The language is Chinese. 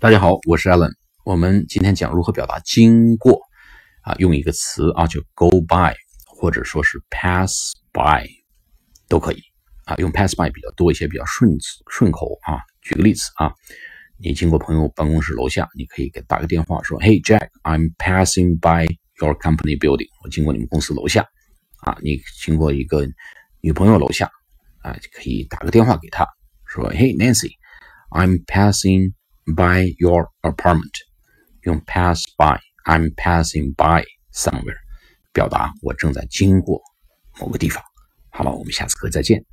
大家好，我是 Alan。我们今天讲如何表达经过啊，用一个词啊，就 go by，或者说是 pass by 都可以啊。用 pass by 比较多一些，比较顺顺口啊。举个例子啊，你经过朋友办公室楼下，你可以给打个电话说：“Hey Jack，I'm passing by your company building。”我经过你们公司楼下啊。你经过一个女朋友楼下啊，可以打个电话给她说：“Hey Nancy，I'm passing。” By your apartment，用 pass by，I'm passing by somewhere，表达我正在经过某个地方。好了，我们下次课再见。